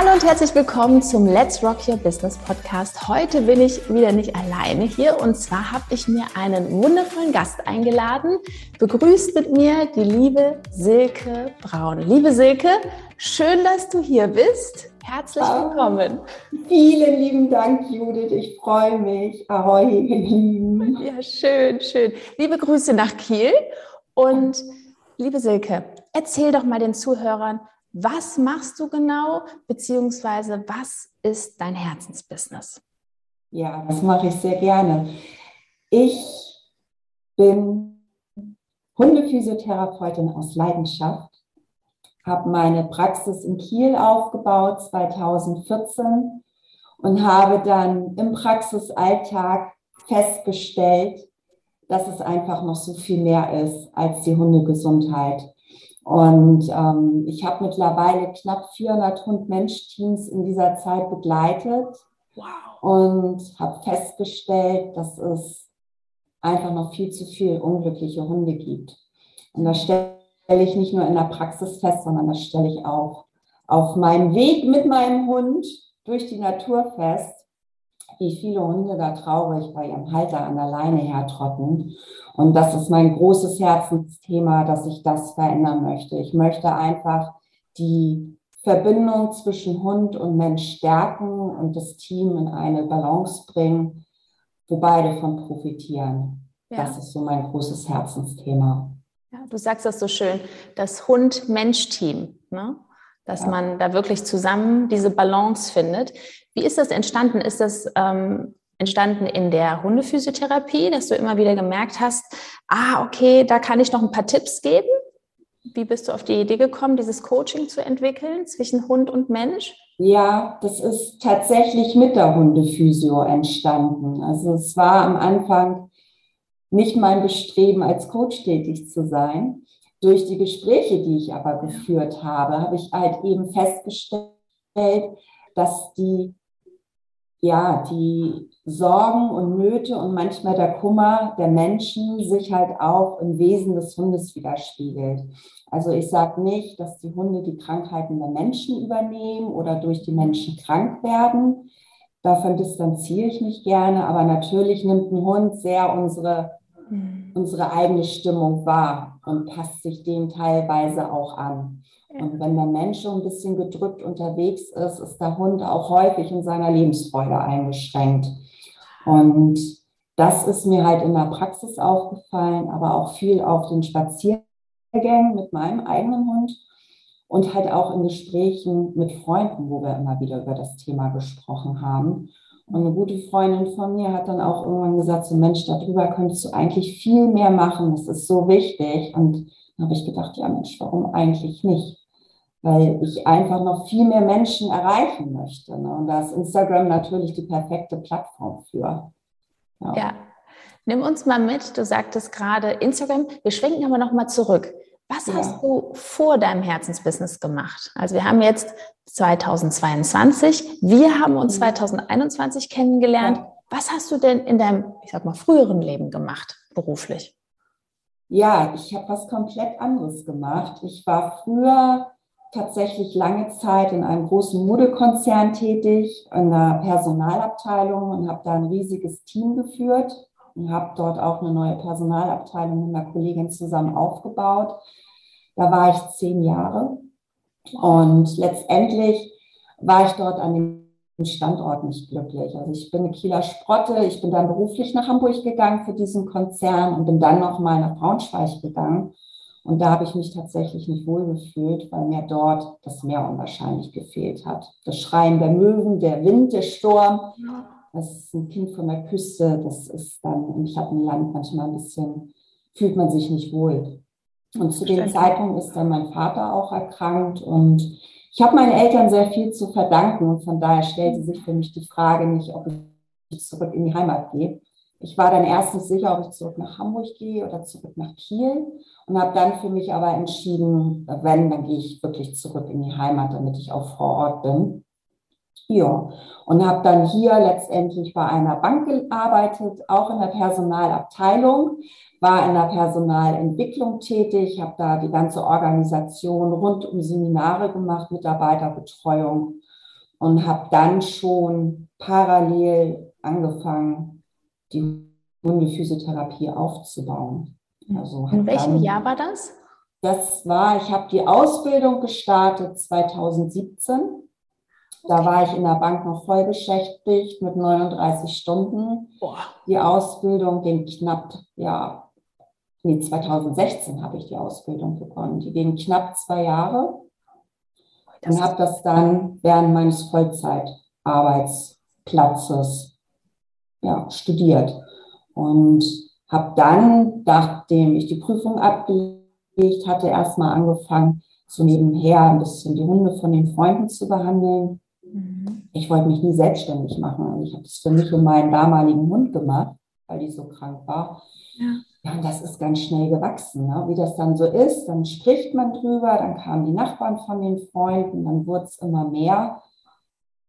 Hallo und herzlich willkommen zum Let's Rock Your Business Podcast. Heute bin ich wieder nicht alleine hier und zwar habe ich mir einen wundervollen Gast eingeladen. Begrüßt mit mir die liebe Silke Braun. Liebe Silke, schön, dass du hier bist. Herzlich willkommen. Vielen lieben Dank, Judith. Ich freue mich. Ahoi, ihr Lieben. Ja, schön, schön. Liebe Grüße nach Kiel und liebe Silke, erzähl doch mal den Zuhörern, was machst du genau, beziehungsweise was ist dein Herzensbusiness? Ja, das mache ich sehr gerne. Ich bin Hundephysiotherapeutin aus Leidenschaft, habe meine Praxis in Kiel aufgebaut 2014 und habe dann im Praxisalltag festgestellt, dass es einfach noch so viel mehr ist als die Hundegesundheit. Und ähm, ich habe mittlerweile knapp 400 Hund-Mensch-Teams in dieser Zeit begleitet wow. und habe festgestellt, dass es einfach noch viel zu viele unglückliche Hunde gibt. Und das stelle ich nicht nur in der Praxis fest, sondern das stelle ich auch auf meinem Weg mit meinem Hund durch die Natur fest wie viele Hunde da traurig bei ihrem Halter an der Leine hertrotten. Und das ist mein großes Herzensthema, dass ich das verändern möchte. Ich möchte einfach die Verbindung zwischen Hund und Mensch stärken und das Team in eine Balance bringen, wo beide von profitieren. Ja. Das ist so mein großes Herzensthema. Ja, du sagst das so schön, das Hund-Mensch-Team, ne? dass man da wirklich zusammen diese Balance findet. Wie ist das entstanden? Ist das ähm, entstanden in der Hundephysiotherapie, dass du immer wieder gemerkt hast, ah, okay, da kann ich noch ein paar Tipps geben? Wie bist du auf die Idee gekommen, dieses Coaching zu entwickeln zwischen Hund und Mensch? Ja, das ist tatsächlich mit der Hundephysio entstanden. Also es war am Anfang nicht mein Bestreben, als Coach tätig zu sein. Durch die Gespräche, die ich aber geführt habe, habe ich halt eben festgestellt, dass die ja, die Sorgen und Nöte und manchmal der Kummer der Menschen sich halt auch im Wesen des Hundes widerspiegelt. Also ich sage nicht, dass die Hunde die Krankheiten der Menschen übernehmen oder durch die Menschen krank werden. Davon distanziere ich mich gerne, aber natürlich nimmt ein Hund sehr unsere, mhm. unsere eigene Stimmung wahr und passt sich dem teilweise auch an. Und wenn der Mensch so ein bisschen gedrückt unterwegs ist, ist der Hund auch häufig in seiner Lebensfreude eingeschränkt. Und das ist mir halt in der Praxis aufgefallen, aber auch viel auf den Spaziergängen mit meinem eigenen Hund und halt auch in Gesprächen mit Freunden, wo wir immer wieder über das Thema gesprochen haben. Und eine gute Freundin von mir hat dann auch irgendwann gesagt, so Mensch, darüber könntest du eigentlich viel mehr machen, das ist so wichtig. Und dann habe ich gedacht, ja Mensch, warum eigentlich nicht? Weil ich einfach noch viel mehr Menschen erreichen möchte. Ne? Und da ist Instagram natürlich die perfekte Plattform für. Ja. ja. Nimm uns mal mit, du sagtest gerade Instagram, wir schwenken aber noch mal zurück. Was ja. hast du vor deinem Herzensbusiness gemacht? Also wir haben jetzt 2022, wir haben uns 2021 mhm. kennengelernt. Ja. Was hast du denn in deinem, ich sag mal, früheren Leben gemacht, beruflich? Ja, ich habe was komplett anderes gemacht. Ich war früher tatsächlich lange Zeit in einem großen Modekonzern tätig, in der Personalabteilung und habe da ein riesiges Team geführt und habe dort auch eine neue Personalabteilung mit einer Kollegin zusammen aufgebaut. Da war ich zehn Jahre und letztendlich war ich dort an dem Standort nicht glücklich. Also ich bin eine Kieler Sprotte, ich bin dann beruflich nach Hamburg gegangen für diesen Konzern und bin dann nochmal nach Braunschweig gegangen und da habe ich mich tatsächlich nicht wohl gefühlt, weil mir dort das Meer unwahrscheinlich gefehlt hat. Das Schreien der Möwen, der Wind, der Sturm. Das ist ein Kind von der Küste. Das ist dann im Schattenland manchmal ein bisschen, fühlt man sich nicht wohl. Und zu dem Zeitpunkt ist dann mein Vater auch erkrankt und ich habe meinen Eltern sehr viel zu verdanken und von daher stellte sich für mich die Frage nicht, ob ich zurück in die Heimat gehe. Ich war dann erst nicht sicher, ob ich zurück nach Hamburg gehe oder zurück nach Kiel und habe dann für mich aber entschieden, wenn, dann gehe ich wirklich zurück in die Heimat, damit ich auch vor Ort bin. Ja, und habe dann hier letztendlich bei einer Bank gearbeitet, auch in der Personalabteilung, war in der Personalentwicklung tätig, habe da die ganze Organisation rund um Seminare gemacht, Mitarbeiterbetreuung und habe dann schon parallel angefangen, die Hundephysiotherapie aufzubauen. Also in welchem dann, Jahr war das? Das war, ich habe die Ausbildung gestartet 2017. Da war ich in der Bank noch voll beschäftigt mit 39 Stunden. Boah. Die Ausbildung ging knapp, ja, nee, 2016 habe ich die Ausbildung begonnen. Die ging knapp zwei Jahre und habe das dann während meines Vollzeitarbeitsplatzes ja, studiert. Und habe dann, nachdem ich die Prüfung abgelegt hatte, erstmal angefangen, so nebenher ein bisschen die Hunde von den Freunden zu behandeln. Mhm. Ich wollte mich nie selbstständig machen. Und ich habe das für mich und meinen damaligen Hund gemacht, weil die so krank war. Ja. Ja, und das ist ganz schnell gewachsen. Ne? Wie das dann so ist, dann spricht man drüber, dann kamen die Nachbarn von den Freunden, dann wurde es immer mehr.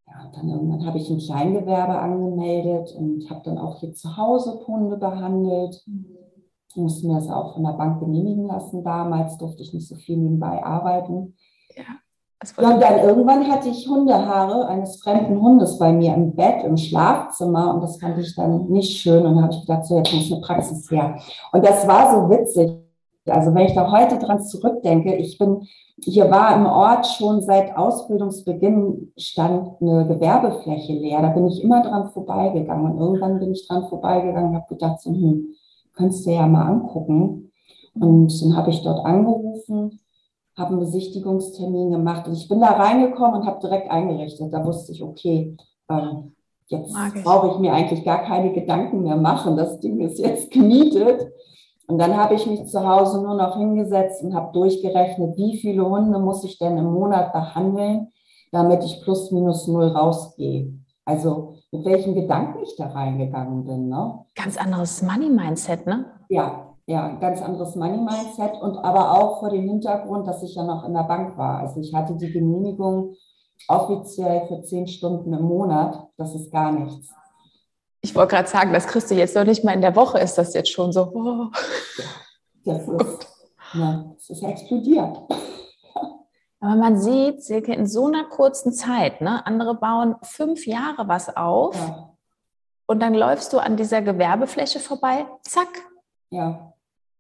Ja, dann irgendwann habe ich ein Kleingewerbe angemeldet und habe dann auch hier zu Hause Hunde behandelt. Ich musste mir das auch von der Bank genehmigen lassen. Damals durfte ich nicht so viel nebenbei arbeiten. Ja. Ja, und dann irgendwann hatte ich Hundehaare eines fremden Hundes bei mir im Bett, im Schlafzimmer und das fand ich dann nicht schön und habe ich gedacht, so jetzt muss eine Praxis her. Und das war so witzig. Also wenn ich da heute dran zurückdenke, ich bin, hier war im Ort schon seit Ausbildungsbeginn stand eine Gewerbefläche leer. Da bin ich immer dran vorbeigegangen und irgendwann bin ich dran vorbeigegangen und habe gedacht, so, hm, könntest du ja mal angucken. Und dann habe ich dort angerufen habe einen Besichtigungstermin gemacht und ich bin da reingekommen und habe direkt eingerichtet. Da wusste ich, okay, ähm, jetzt brauche ich mir eigentlich gar keine Gedanken mehr machen. Das Ding ist jetzt gemietet. Und dann habe ich mich zu Hause nur noch hingesetzt und habe durchgerechnet, wie viele Hunde muss ich denn im Monat behandeln, damit ich plus minus null rausgehe. Also mit welchen Gedanken ich da reingegangen bin. Ne? Ganz anderes Money-Mindset, ne? Ja, ja, ganz anderes Money-Mindset und aber auch vor dem Hintergrund, dass ich ja noch in der Bank war. Also ich hatte die Genehmigung offiziell für zehn Stunden im Monat. Das ist gar nichts. Ich wollte gerade sagen, das kriegst du jetzt noch nicht mal in der Woche, ist das jetzt schon so. Oh. Ja, das ist, ja, das ist explodiert. Aber man sieht, Silke, in so einer kurzen Zeit, ne? andere bauen fünf Jahre was auf ja. und dann läufst du an dieser Gewerbefläche vorbei, zack. Ja.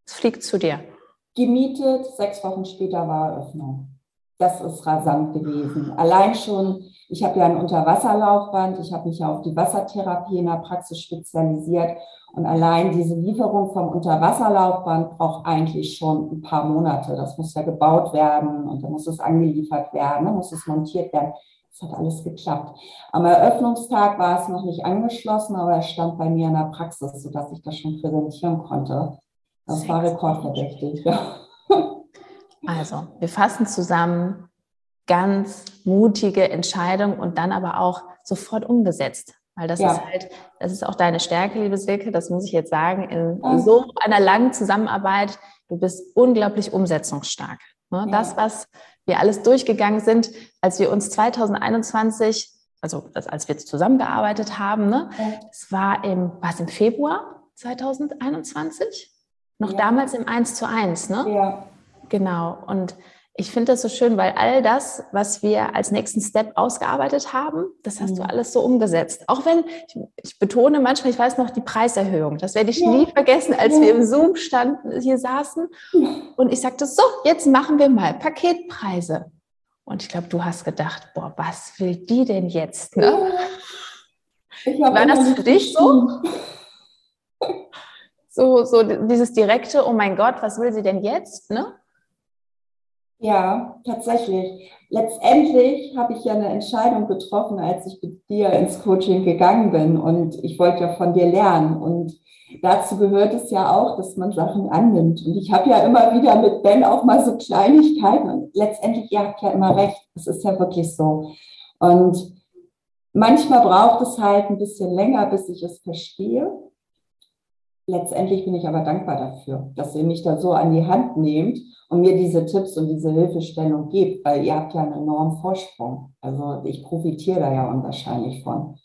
Es fliegt zu dir. Gemietet, sechs Wochen später war Eröffnung. Das ist rasant gewesen. Allein schon, ich habe ja ein Unterwasserlaufband, ich habe mich ja auf die Wassertherapie in der Praxis spezialisiert und allein diese Lieferung vom Unterwasserlaufband braucht eigentlich schon ein paar Monate. Das muss ja gebaut werden und dann muss es angeliefert werden, dann muss es montiert werden. Das hat alles geklappt. Am Eröffnungstag war es noch nicht angeschlossen, aber es stand bei mir in der Praxis, sodass ich das schon präsentieren konnte. Das war rekordverdächtig, ja. Also, wir fassen zusammen, ganz mutige Entscheidung und dann aber auch sofort umgesetzt. Weil das ja. ist halt, das ist auch deine Stärke, liebe Silke, das muss ich jetzt sagen, in so einer langen Zusammenarbeit, du bist unglaublich umsetzungsstark. Ne? Ja. Das, was wir alles durchgegangen sind, als wir uns 2021, also als wir jetzt zusammengearbeitet haben, ne? es war im, war es im Februar 2021? Noch ja. damals im 1 zu 1, ne? Ja. Genau. Und ich finde das so schön, weil all das, was wir als nächsten Step ausgearbeitet haben, das hast mhm. du alles so umgesetzt. Auch wenn, ich, ich, betone manchmal, ich weiß noch, die Preiserhöhung, das werde ich ja. nie vergessen, als ja. wir im Zoom standen, hier saßen und ich sagte, so, jetzt machen wir mal Paketpreise. Und ich glaube, du hast gedacht, boah, was will die denn jetzt? Ne? War das für dich so? So, so dieses direkte, oh mein Gott, was will sie denn jetzt? Ne? Ja, tatsächlich. Letztendlich habe ich ja eine Entscheidung getroffen, als ich mit dir ins Coaching gegangen bin. Und ich wollte ja von dir lernen. Und dazu gehört es ja auch, dass man Sachen annimmt. Und ich habe ja immer wieder mit Ben auch mal so Kleinigkeiten. Und letztendlich, ihr habt ja immer recht, es ist ja wirklich so. Und manchmal braucht es halt ein bisschen länger, bis ich es verstehe letztendlich bin ich aber dankbar dafür, dass ihr mich da so an die Hand nehmt und mir diese Tipps und diese Hilfestellung gebt, weil ihr habt ja einen enormen Vorsprung. Also ich profitiere da ja unwahrscheinlich von.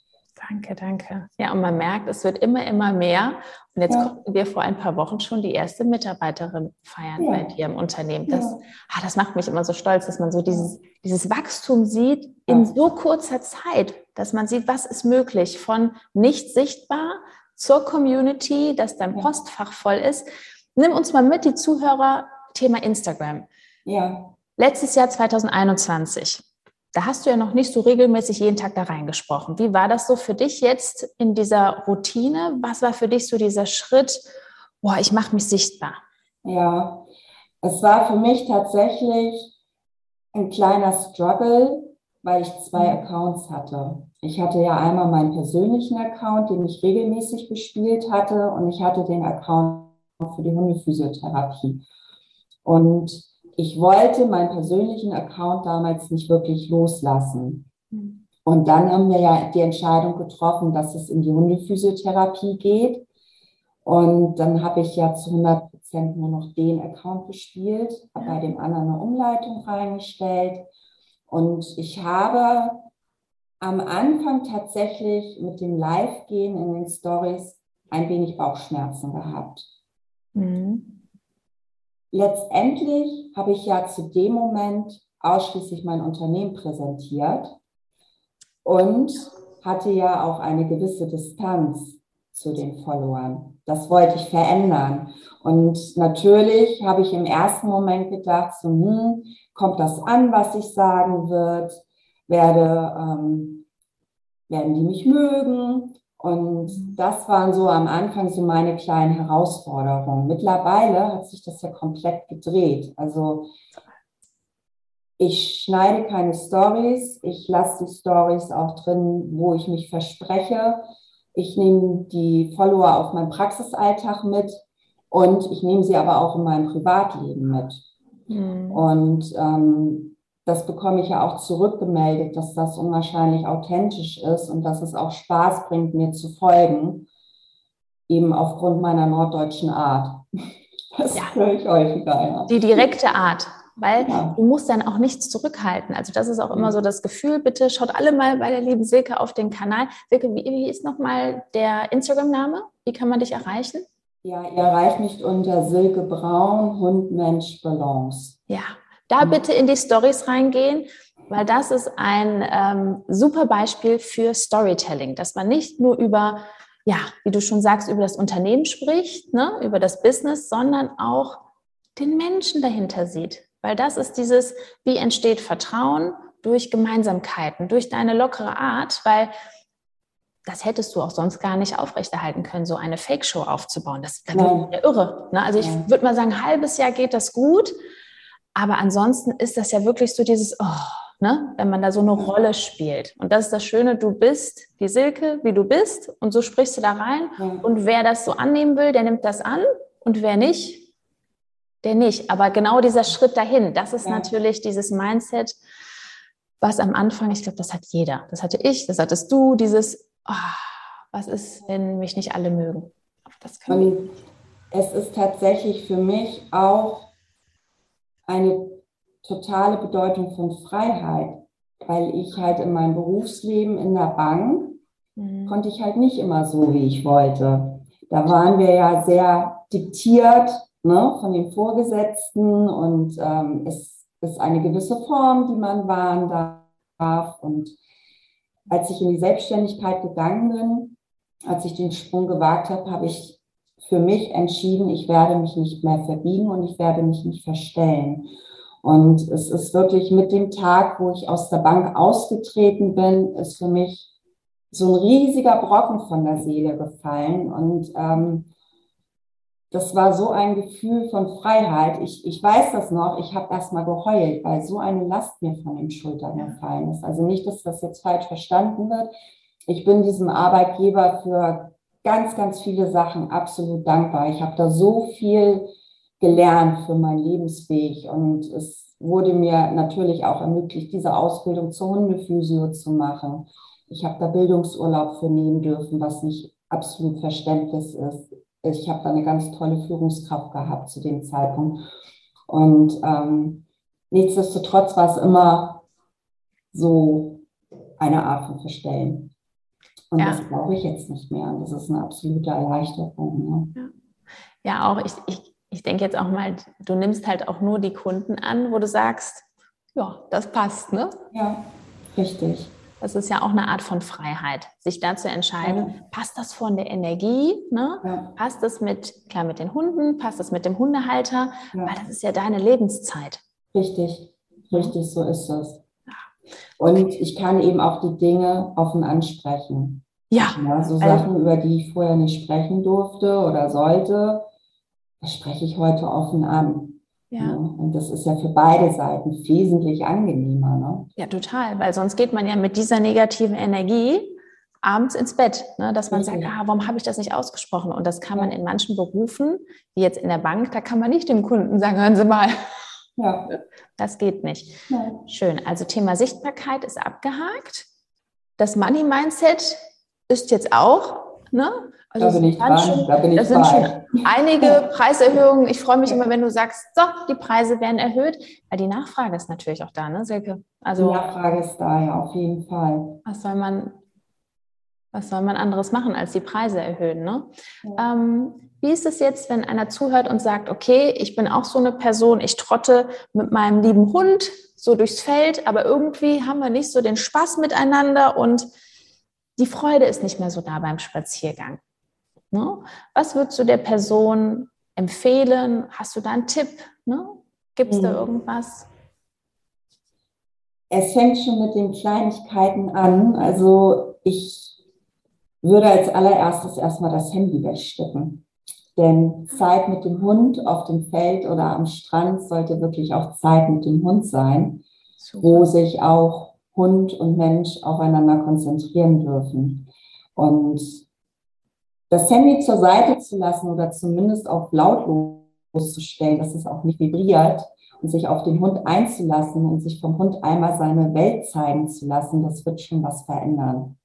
Danke, danke. Ja, und man merkt, es wird immer, immer mehr. Und jetzt ja. konnten wir vor ein paar Wochen schon die erste Mitarbeiterin feiern ja. bei dir im Unternehmen. Das, ja. ah, das macht mich immer so stolz, dass man so dieses, dieses Wachstum sieht in so kurzer Zeit, dass man sieht, was ist möglich von nicht sichtbar zur Community, dass dein Postfach voll ist. Nimm uns mal mit, die Zuhörer, Thema Instagram. Ja. Letztes Jahr 2021 da hast du ja noch nicht so regelmäßig jeden Tag da reingesprochen. Wie war das so für dich jetzt in dieser Routine? Was war für dich so dieser Schritt, boah, ich mache mich sichtbar? Ja, es war für mich tatsächlich ein kleiner Struggle, weil ich zwei mhm. Accounts hatte. Ich hatte ja einmal meinen persönlichen Account, den ich regelmäßig bespielt hatte, und ich hatte den Account für die Hundephysiotherapie. Und ich wollte meinen persönlichen Account damals nicht wirklich loslassen. Hm. Und dann haben wir ja die Entscheidung getroffen, dass es in die Hundephysiotherapie geht. Und dann habe ich ja zu 100 Prozent nur noch den Account gespielt, habe bei dem anderen eine Umleitung reingestellt. Und ich habe am Anfang tatsächlich mit dem Live-Gehen in den Stories ein wenig Bauchschmerzen gehabt. Mhm letztendlich habe ich ja zu dem Moment ausschließlich mein Unternehmen präsentiert und hatte ja auch eine gewisse Distanz zu den Followern. Das wollte ich verändern. Und natürlich habe ich im ersten Moment gedacht, so, hm, kommt das an, was ich sagen wird? Werde, ähm, werden die mich mögen? Und das waren so am Anfang so meine kleinen Herausforderungen. Mittlerweile hat sich das ja komplett gedreht. Also ich schneide keine Stories, ich lasse die Stories auch drin, wo ich mich verspreche. Ich nehme die Follower auf meinen Praxisalltag mit und ich nehme sie aber auch in meinem Privatleben mit. Mhm. Und ähm, das bekomme ich ja auch zurückgemeldet, dass das unwahrscheinlich authentisch ist und dass es auch Spaß bringt, mir zu folgen, eben aufgrund meiner norddeutschen Art. Das ja. höre ich häufiger. Ja. Die direkte Art, weil du musst dann auch nichts zurückhalten. Also das ist auch immer so das Gefühl. Bitte schaut alle mal bei der lieben Silke auf den Kanal. Silke, wie, wie ist nochmal der Instagram-Name? Wie kann man dich erreichen? Ja, ihr erreicht mich unter Silke Braun, Hund, Mensch, Balance. Ja, da bitte in die Stories reingehen, weil das ist ein ähm, super Beispiel für Storytelling, dass man nicht nur über, ja, wie du schon sagst, über das Unternehmen spricht, ne, über das Business, sondern auch den Menschen dahinter sieht. Weil das ist dieses, wie entsteht Vertrauen durch Gemeinsamkeiten, durch deine lockere Art, weil das hättest du auch sonst gar nicht aufrechterhalten können, so eine Fake-Show aufzubauen. Das, wäre ja irre. Ne? Also ich ja. würde mal sagen, ein halbes Jahr geht das gut, aber ansonsten ist das ja wirklich so dieses, oh, ne, wenn man da so eine Rolle spielt. Und das ist das Schöne, du bist die Silke, wie du bist, und so sprichst du da rein. Ja. Und wer das so annehmen will, der nimmt das an. Und wer nicht, der nicht. Aber genau dieser Schritt dahin, das ist ja. natürlich dieses Mindset, was am Anfang, ich glaube, das hat jeder. Das hatte ich, das hattest du, dieses, oh, was ist, wenn mich nicht alle mögen? Das können es ist tatsächlich für mich auch eine totale Bedeutung von Freiheit, weil ich halt in meinem Berufsleben in der Bank mhm. konnte ich halt nicht immer so, wie ich wollte. Da waren wir ja sehr diktiert ne, von den Vorgesetzten und ähm, es ist eine gewisse Form, die man wahren darf. Und als ich in die Selbstständigkeit gegangen bin, als ich den Sprung gewagt habe, habe ich für mich entschieden, ich werde mich nicht mehr verbiegen und ich werde mich nicht verstellen. Und es ist wirklich mit dem Tag, wo ich aus der Bank ausgetreten bin, ist für mich so ein riesiger Brocken von der Seele gefallen. Und ähm, das war so ein Gefühl von Freiheit. Ich, ich weiß das noch, ich habe erst mal geheult, weil so eine Last mir von den Schultern gefallen ist. Also nicht, dass das jetzt falsch verstanden wird. Ich bin diesem Arbeitgeber für ganz, ganz viele Sachen absolut dankbar. Ich habe da so viel gelernt für meinen Lebensweg und es wurde mir natürlich auch ermöglicht, diese Ausbildung zur Hundephysio zu machen. Ich habe da Bildungsurlaub für nehmen dürfen, was nicht absolut verständlich ist. Ich habe da eine ganz tolle Führungskraft gehabt zu dem Zeitpunkt. Und ähm, nichtsdestotrotz war es immer so eine Art von Verstellen. Und ja. das brauche ich jetzt nicht mehr. Und das ist eine absolute Erleichterung. Ne? Ja. ja, auch ich, ich, ich denke jetzt auch mal, du nimmst halt auch nur die Kunden an, wo du sagst, ja, das passt, ne? Ja, richtig. Das ist ja auch eine Art von Freiheit, sich da zu entscheiden, ja. passt das von der Energie, ne? Ja. passt das mit, klar, mit den Hunden, passt das mit dem Hundehalter, ja. weil das ist ja deine Lebenszeit. Richtig, richtig, so ist es. Und ich kann eben auch die Dinge offen ansprechen. Ja. ja so also, Sachen, über die ich vorher nicht sprechen durfte oder sollte, das spreche ich heute offen an. Ja. ja. Und das ist ja für beide Seiten wesentlich angenehmer. Ne? Ja, total, weil sonst geht man ja mit dieser negativen Energie abends ins Bett, ne? dass man sagt, ah, warum habe ich das nicht ausgesprochen? Und das kann man in manchen Berufen, wie jetzt in der Bank, da kann man nicht dem Kunden sagen, hören Sie mal. Ja. Das geht nicht. Ja. Schön. Also Thema Sichtbarkeit ist abgehakt. Das Money Mindset ist jetzt auch, ne? Also da bin ich dran, schon, da bin ich Das sind schon einige Preiserhöhungen. Ich freue mich immer, wenn du sagst, so, die Preise werden erhöht, weil die Nachfrage ist natürlich auch da, ne, Silke? Also, die Nachfrage ist da, ja, auf jeden Fall. Was soll man, was soll man anderes machen, als die Preise erhöhen, ne? Ja. Ähm, wie ist es jetzt, wenn einer zuhört und sagt, okay, ich bin auch so eine Person, ich trotte mit meinem lieben Hund so durchs Feld, aber irgendwie haben wir nicht so den Spaß miteinander und die Freude ist nicht mehr so da beim Spaziergang. Ne? Was würdest du der Person empfehlen? Hast du da einen Tipp? Ne? Gibt es da hm. irgendwas? Es fängt schon mit den Kleinigkeiten an. Also ich würde als allererstes erstmal das Handy wegstecken. Denn Zeit mit dem Hund auf dem Feld oder am Strand sollte wirklich auch Zeit mit dem Hund sein, Super. wo sich auch Hund und Mensch aufeinander konzentrieren dürfen. Und das Handy zur Seite zu lassen oder zumindest auf lautlos zu stellen, dass es auch nicht vibriert und sich auf den Hund einzulassen und sich vom Hund einmal seine Welt zeigen zu lassen, das wird schon was verändern.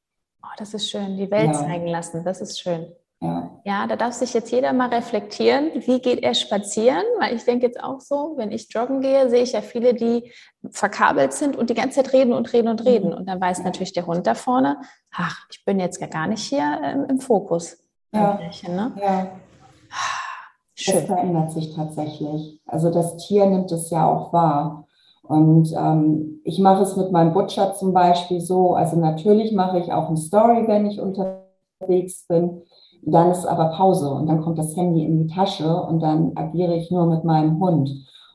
Oh, das ist schön, die Welt ja. zeigen lassen, das ist schön. Ja. ja, da darf sich jetzt jeder mal reflektieren, wie geht er spazieren? Weil ich denke jetzt auch so, wenn ich joggen gehe, sehe ich ja viele, die verkabelt sind und die ganze Zeit reden und reden und reden. Mhm. Und dann weiß natürlich der Hund da vorne, ach, ich bin jetzt gar nicht hier ähm, im Fokus. Ja. Ne? ja. Schön. Das verändert sich tatsächlich. Also das Tier nimmt es ja auch wahr. Und ähm, ich mache es mit meinem Butcher zum Beispiel so. Also natürlich mache ich auch eine Story, wenn ich unterwegs bin. Dann ist aber Pause und dann kommt das Handy in die Tasche und dann agiere ich nur mit meinem Hund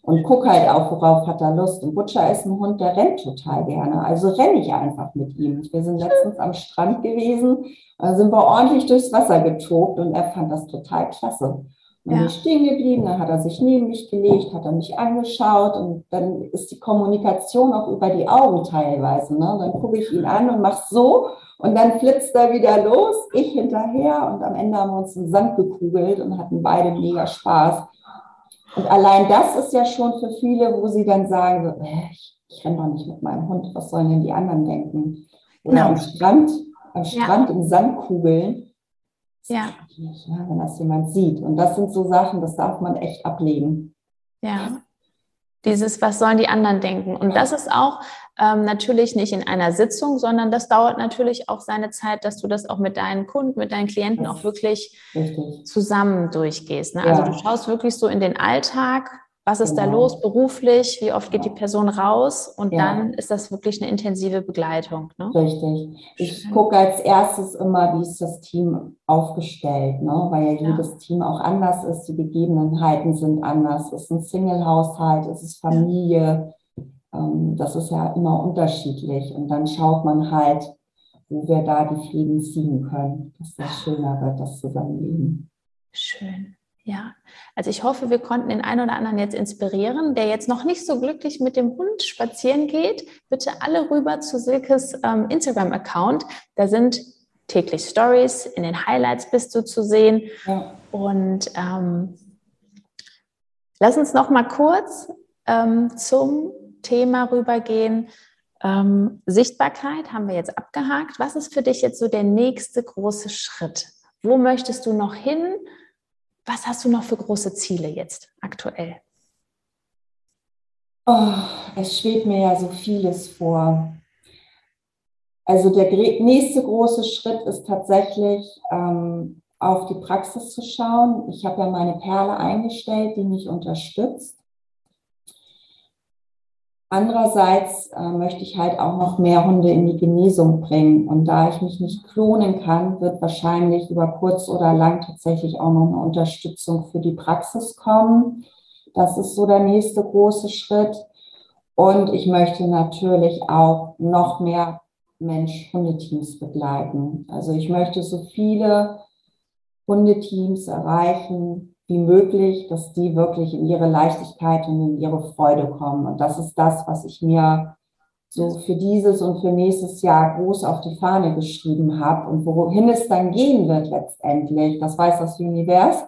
und gucke halt auch, worauf hat er Lust. Und Butcher ist ein Hund, der rennt total gerne. Also renne ich einfach mit ihm. Wir sind letztens am Strand gewesen, da sind wir ordentlich durchs Wasser getobt und er fand das total klasse. Und ja. bin stehen geblieben, dann hat er sich neben mich gelegt, hat er mich angeschaut und dann ist die Kommunikation auch über die Augen teilweise. Ne? Dann gucke ich ihn an und mache so und dann flitzt er wieder los, ich hinterher und am Ende haben wir uns den Sand gekugelt und hatten beide mega Spaß. Und allein das ist ja schon für viele, wo sie dann sagen, ich, ich renne doch nicht mit meinem Hund, was sollen denn die anderen denken? Oder genau. am Strand, am Strand ja. im Sand kugeln. Ja. Wenn das jemand sieht. Und das sind so Sachen, das darf man echt ablegen. Ja. Dieses, was sollen die anderen denken? Und das ist auch ähm, natürlich nicht in einer Sitzung, sondern das dauert natürlich auch seine Zeit, dass du das auch mit deinen Kunden, mit deinen Klienten auch wirklich zusammen durchgehst. Ne? Also ja. Also du schaust wirklich so in den Alltag, was ist genau. da los beruflich, wie oft geht die Person raus und ja. dann ist das wirklich eine intensive Begleitung. Ne? Richtig. Ich gucke als erstes immer, wie ist das Team aufgestellt, ne? weil ja jedes. Team auch anders ist, die Gegebenheiten sind anders. Ist ein Single-Haushalt, ist es Familie, ähm, das ist ja immer unterschiedlich und dann schaut man halt, wo wir da die Fliegen ziehen können, dass das schöner wird, das Zusammenleben. Schön. Ja, also ich hoffe, wir konnten den einen oder anderen jetzt inspirieren, der jetzt noch nicht so glücklich mit dem Hund spazieren geht. Bitte alle rüber zu Silkes ähm, Instagram-Account. Da sind täglich Stories, in den Highlights bist du zu sehen. Ja. Und ähm, lass uns noch mal kurz ähm, zum Thema rübergehen. Ähm, Sichtbarkeit haben wir jetzt abgehakt. Was ist für dich jetzt so der nächste große Schritt? Wo möchtest du noch hin? Was hast du noch für große Ziele jetzt aktuell? Oh, es schwebt mir ja so vieles vor. Also der nächste große Schritt ist tatsächlich ähm, auf die Praxis zu schauen. Ich habe ja meine Perle eingestellt, die mich unterstützt. Andererseits äh, möchte ich halt auch noch mehr Hunde in die Genesung bringen. Und da ich mich nicht klonen kann, wird wahrscheinlich über kurz oder lang tatsächlich auch noch eine Unterstützung für die Praxis kommen. Das ist so der nächste große Schritt. Und ich möchte natürlich auch noch mehr Mensch-Hundeteams begleiten. Also ich möchte so viele Hundeteams erreichen wie möglich, dass die wirklich in ihre Leichtigkeit und in ihre Freude kommen. Und das ist das, was ich mir so für dieses und für nächstes Jahr groß auf die Fahne geschrieben habe und wohin es dann gehen wird letztendlich, das weiß das Univers.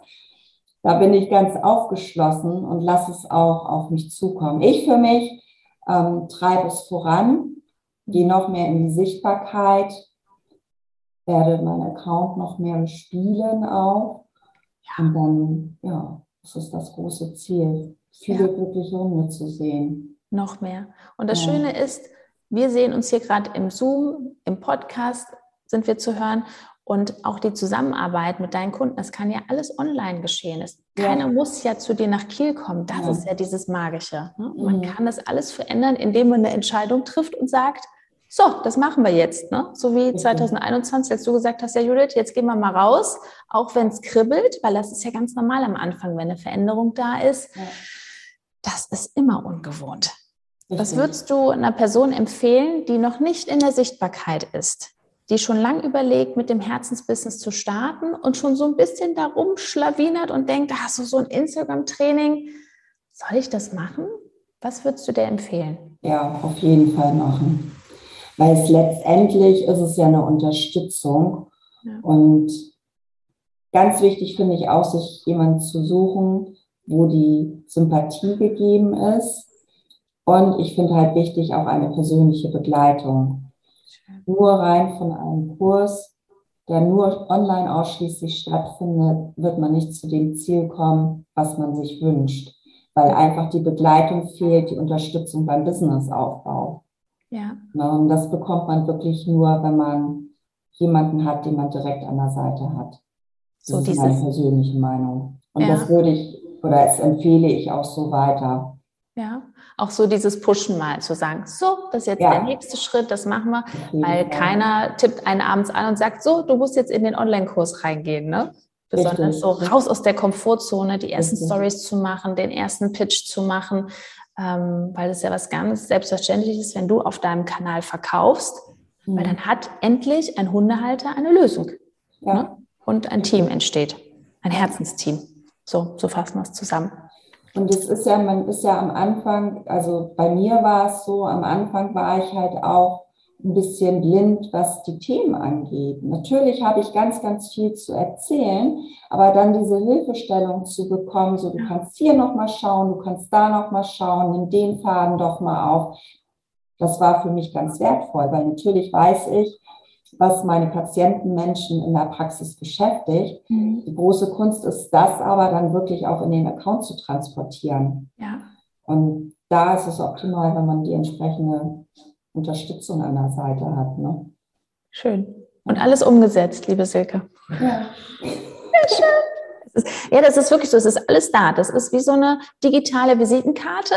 Da bin ich ganz aufgeschlossen und lasse es auch auf mich zukommen. Ich für mich ähm, treibe es voran gehe noch mehr in die Sichtbarkeit, werde meinen Account noch mehr bespielen auch. Ja. Und dann, ja, das ist das große Ziel, viele ja. glückliche Hunde zu sehen. Noch mehr. Und das ja. Schöne ist, wir sehen uns hier gerade im Zoom, im Podcast sind wir zu hören und auch die Zusammenarbeit mit deinen Kunden, das kann ja alles online geschehen. Es, ja. Keiner muss ja zu dir nach Kiel kommen. Das ja. ist ja dieses Magische. Ne? Man mhm. kann das alles verändern, indem man eine Entscheidung trifft und sagt, so, das machen wir jetzt. Ne? So wie 2021, als du gesagt hast, ja Judith, jetzt gehen wir mal raus, auch wenn es kribbelt, weil das ist ja ganz normal am Anfang, wenn eine Veränderung da ist. Ja. Das ist immer ungewohnt. Richtig. Was würdest du einer Person empfehlen, die noch nicht in der Sichtbarkeit ist, die schon lang überlegt, mit dem Herzensbusiness zu starten und schon so ein bisschen darum schlawinert und denkt, da hast du so ein Instagram-Training, soll ich das machen? Was würdest du dir empfehlen? Ja, auf jeden Fall machen weil es letztendlich ist es ja eine Unterstützung. Ja. Und ganz wichtig finde ich auch, sich jemanden zu suchen, wo die Sympathie gegeben ist. Und ich finde halt wichtig auch eine persönliche Begleitung. Nur rein von einem Kurs, der nur online ausschließlich stattfindet, wird man nicht zu dem Ziel kommen, was man sich wünscht, weil einfach die Begleitung fehlt, die Unterstützung beim Businessaufbau. Ja. Und das bekommt man wirklich nur, wenn man jemanden hat, den man direkt an der Seite hat. Das so ist meine persönliche Meinung. Und ja. das würde ich oder es empfehle ich auch so weiter. Ja, auch so dieses Pushen mal zu sagen, so, das ist jetzt ja. der nächste Schritt, das machen wir, weil Fall. keiner tippt einen abends an und sagt, so, du musst jetzt in den Online-Kurs reingehen, ne? Besonders Richtig. so raus aus der Komfortzone, die ersten Richtig. Stories zu machen, den ersten Pitch zu machen, ähm, weil es ja was ganz Selbstverständliches ist, wenn du auf deinem Kanal verkaufst, mhm. weil dann hat endlich ein Hundehalter eine Lösung. Ja. Ne? Und ein Team entsteht, ein Herzensteam. So, so fassen wir es zusammen. Und es ist ja, man ist ja am Anfang, also bei mir war es so, am Anfang war ich halt auch ein bisschen blind, was die Themen angeht. Natürlich habe ich ganz, ganz viel zu erzählen, aber dann diese Hilfestellung zu bekommen, so du kannst hier noch mal schauen, du kannst da noch mal schauen, nimm den Faden doch mal auf. Das war für mich ganz wertvoll, weil natürlich weiß ich, was meine Patienten, Menschen in der Praxis beschäftigt. Mhm. Die große Kunst ist das aber dann wirklich auch in den Account zu transportieren. Ja. Und da ist es optimal, wenn man die entsprechende Unterstützung an der Seite hat. Ne? Schön. Und alles umgesetzt, liebe Silke. Ja. ja, schön. ja, das ist wirklich so. Es ist alles da. Das ist wie so eine digitale Visitenkarte.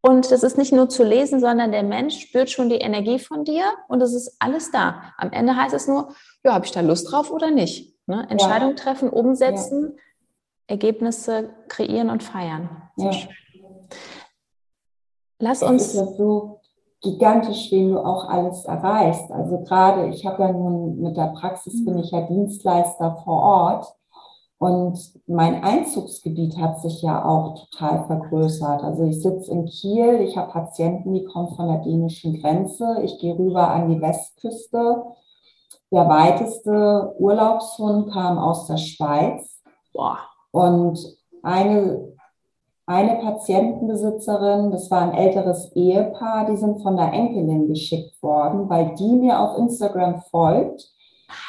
Und das ist nicht nur zu lesen, sondern der Mensch spürt schon die Energie von dir und es ist alles da. Am Ende heißt es nur, ja, habe ich da Lust drauf oder nicht? Ne? Entscheidung ja. treffen, umsetzen, ja. Ergebnisse kreieren und feiern. Ja. Lass uns. Es ist ja so, gigantisch, wen du auch alles erreichst. Also gerade, ich habe ja nun mit der Praxis, bin ich ja Dienstleister vor Ort. Und mein Einzugsgebiet hat sich ja auch total vergrößert. Also ich sitze in Kiel, ich habe Patienten, die kommen von der dänischen Grenze. Ich gehe rüber an die Westküste. Der weiteste Urlaubshund kam aus der Schweiz. Boah. Und eine eine Patientenbesitzerin, das war ein älteres Ehepaar, die sind von der Enkelin geschickt worden, weil die mir auf Instagram folgt.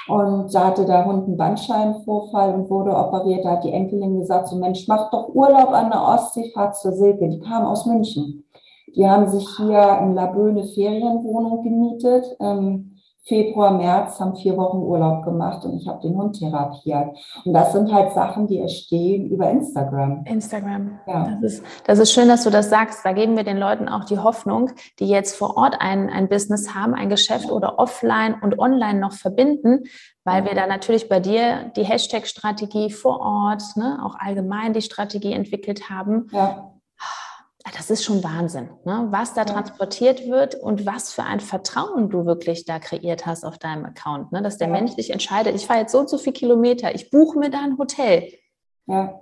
Und da hatte der Hund einen Bandscheibenvorfall und wurde operiert. Da hat die Enkelin gesagt, so Mensch, mach doch Urlaub an der Ostsee, fahr zur Silke. Die kam aus München. Die haben sich hier in Laböne Ferienwohnung gemietet. Ähm, Februar, März haben vier Wochen Urlaub gemacht und ich habe den Hund therapiert. Und das sind halt Sachen, die entstehen über Instagram. Instagram. Ja. Das ist, das ist schön, dass du das sagst. Da geben wir den Leuten auch die Hoffnung, die jetzt vor Ort ein, ein Business haben, ein Geschäft oder offline und online noch verbinden, weil wir da natürlich bei dir die Hashtag-Strategie vor Ort, ne, auch allgemein die Strategie entwickelt haben. Ja das ist schon Wahnsinn, ne? was da ja. transportiert wird und was für ein Vertrauen du wirklich da kreiert hast auf deinem Account, ne? dass der ja. Mensch sich entscheidet, ich fahre jetzt so und so viele Kilometer, ich buche mir da ein Hotel. Ja.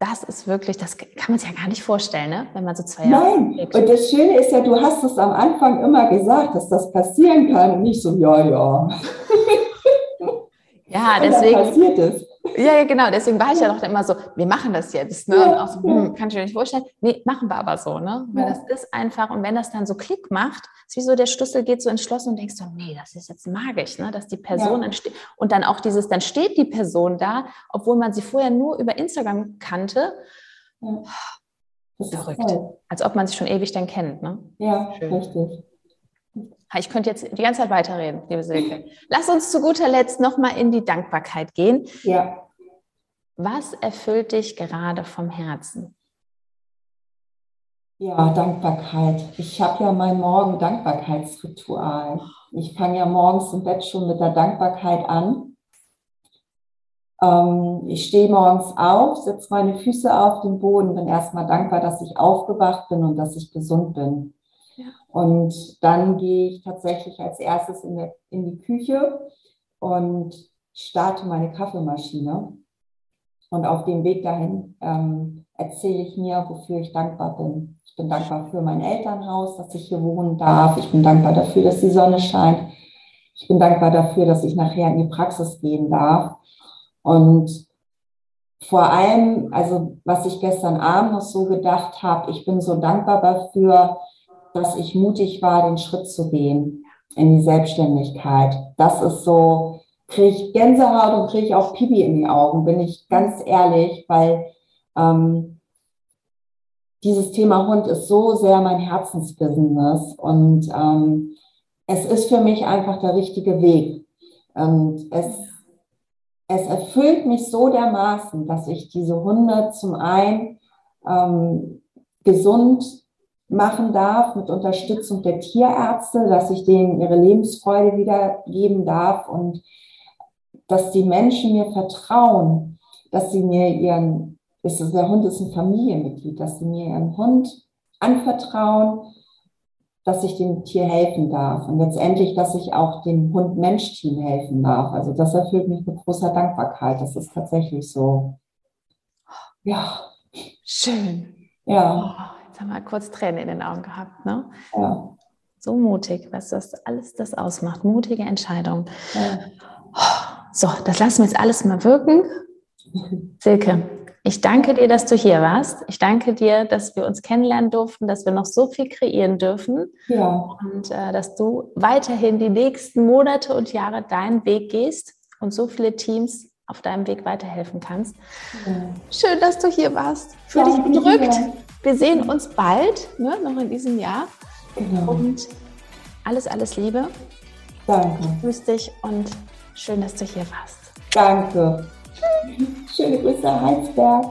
Das ist wirklich, das kann man sich ja gar nicht vorstellen, ne? wenn man so zwei Jahre. Nein, kriegt. und das Schöne ist ja, du hast es am Anfang immer gesagt, dass das passieren kann und nicht so, ja, ja. Ja, deswegen. passiert es. Ja, ja, genau. Deswegen war ich ja doch immer so, wir machen das jetzt. Ne? Und auch so, hm, kann ich mir nicht vorstellen. Nee, machen wir aber so, ne? Weil ja. das ist einfach, und wenn das dann so Klick macht, ist wie so, der Schlüssel geht so entschlossen und denkst so, nee, das ist jetzt magisch, ne? Dass die Person ja. entsteht. Und dann auch dieses, dann steht die Person da, obwohl man sie vorher nur über Instagram kannte. Ja. Verrückt. Als ob man sich schon ewig dann kennt, ne? Ja, Schön. richtig. Ich könnte jetzt die ganze Zeit weiterreden, liebe Silke. Lass uns zu guter Letzt nochmal in die Dankbarkeit gehen. Ja. Was erfüllt dich gerade vom Herzen? Ja, Dankbarkeit. Ich habe ja mein Morgen-Dankbarkeitsritual. Ich fange ja morgens im Bett schon mit der Dankbarkeit an. Ähm, ich stehe morgens auf, setze meine Füße auf den Boden, bin erstmal dankbar, dass ich aufgewacht bin und dass ich gesund bin. Und dann gehe ich tatsächlich als erstes in, der, in die Küche und starte meine Kaffeemaschine. Und auf dem Weg dahin ähm, erzähle ich mir, wofür ich dankbar bin. Ich bin dankbar für mein Elternhaus, dass ich hier wohnen darf. Ich bin dankbar dafür, dass die Sonne scheint. Ich bin dankbar dafür, dass ich nachher in die Praxis gehen darf. Und vor allem, also was ich gestern Abend noch so gedacht habe, ich bin so dankbar dafür, dass ich mutig war, den Schritt zu gehen in die Selbstständigkeit. Das ist so, kriege ich Gänsehaut und kriege ich auch Pipi in die Augen, bin ich ganz ehrlich, weil ähm, dieses Thema Hund ist so sehr mein Herzensbusiness und ähm, es ist für mich einfach der richtige Weg. Und es, es erfüllt mich so dermaßen, dass ich diese Hunde zum einen ähm, gesund machen darf mit Unterstützung der Tierärzte, dass ich denen ihre Lebensfreude wiedergeben darf und dass die Menschen mir vertrauen, dass sie mir ihren, ist, der Hund ist ein Familienmitglied, dass sie mir ihren Hund anvertrauen, dass ich dem Tier helfen darf und letztendlich, dass ich auch dem Hund-Mensch-Team helfen darf. Also das erfüllt mich mit großer Dankbarkeit. Das ist tatsächlich so. Ja. Schön. Ja. Oh haben wir kurz Tränen in den Augen gehabt. Ne? Ja. So mutig, was das alles das ausmacht. Mutige Entscheidung. Ja. So, das lassen wir jetzt alles mal wirken. Silke, ich danke dir, dass du hier warst. Ich danke dir, dass wir uns kennenlernen durften, dass wir noch so viel kreieren dürfen. Ja. Und äh, dass du weiterhin die nächsten Monate und Jahre deinen Weg gehst und so viele Teams auf deinem Weg weiterhelfen kannst. Ja. Schön, dass du hier warst. Für ja, dich gedrückt. Wir sehen uns bald, ne, noch in diesem Jahr. Genau. Und alles, alles Liebe. Danke. Grüß dich und schön, dass du hier warst. Danke. Schöne Grüße, Heinsberg.